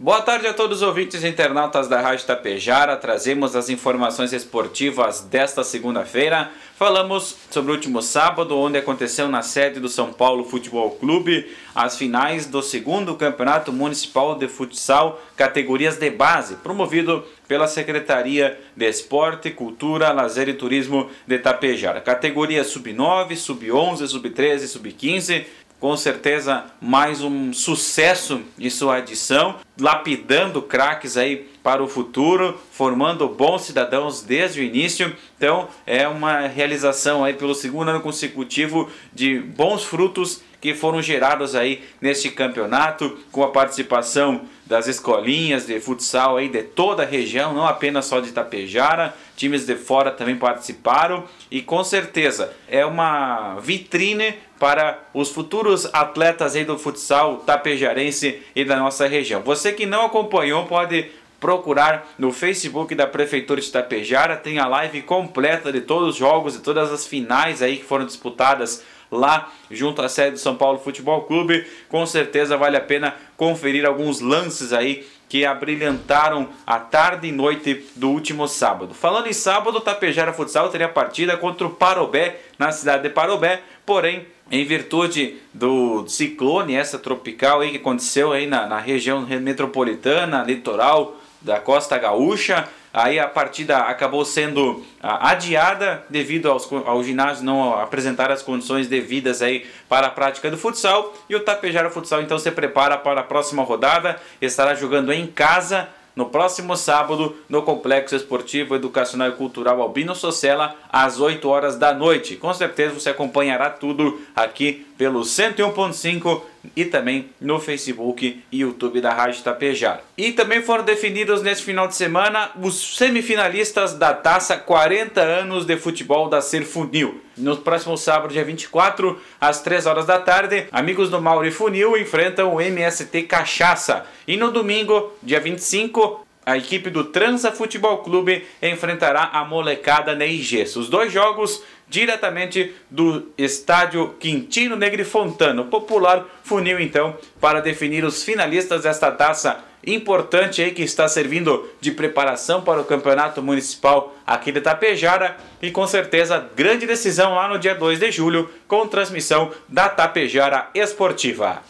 Boa tarde a todos os ouvintes e internautas da Rádio Tapejara. Trazemos as informações esportivas desta segunda-feira. Falamos sobre o último sábado, onde aconteceu na sede do São Paulo Futebol Clube as finais do segundo Campeonato Municipal de Futsal, categorias de base, promovido pela Secretaria de Esporte, Cultura, Lazer e Turismo de Tapejara. Categoria sub-9, sub-11, sub-13, sub-15 com certeza mais um sucesso de sua edição, lapidando craques aí para o futuro, formando bons cidadãos desde o início. Então é uma realização aí pelo segundo ano consecutivo de bons frutos que foram gerados aí neste campeonato com a participação das escolinhas de futsal aí de toda a região, não apenas só de Itapejara, times de fora também participaram e com certeza é uma vitrine para os futuros atletas aí do futsal tapejarense e da nossa região. Você que não acompanhou pode procurar no Facebook da Prefeitura de Itapejara, tem a live completa de todos os jogos e todas as finais aí que foram disputadas lá junto à sede do São Paulo Futebol Clube. Com certeza vale a pena conferir alguns lances aí que abrilhantaram a tarde e noite do último sábado. Falando em sábado, Tapejara Futsal teria partida contra o Parobé na cidade de Parobé, porém em virtude do ciclone essa tropical aí que aconteceu aí na, na região metropolitana, litoral da Costa Gaúcha, Aí a partida acabou sendo ah, adiada devido aos, ao ginásio não apresentar as condições devidas aí para a prática do futsal. E o Tapejara Futsal então se prepara para a próxima rodada, estará jogando em casa no próximo sábado no Complexo Esportivo Educacional e Cultural Albino Socella às 8 horas da noite. Com certeza você acompanhará tudo aqui pelo 101.5 e também no Facebook e YouTube da Rádio Tapejar. E também foram definidos neste final de semana os semifinalistas da taça 40 anos de futebol da Serfunil. No próximo sábado, dia 24, às 3 horas da tarde, amigos do Mauri Funil enfrentam o MST Cachaça. E no domingo, dia 25, a equipe do Transa Futebol Clube enfrentará a molecada Neigês. Os dois jogos diretamente do estádio Quintino Negri Fontano, popular funil então para definir os finalistas desta taça importante aí que está servindo de preparação para o campeonato municipal aqui de Tapejara e com certeza grande decisão lá no dia 2 de julho com transmissão da Tapejara Esportiva.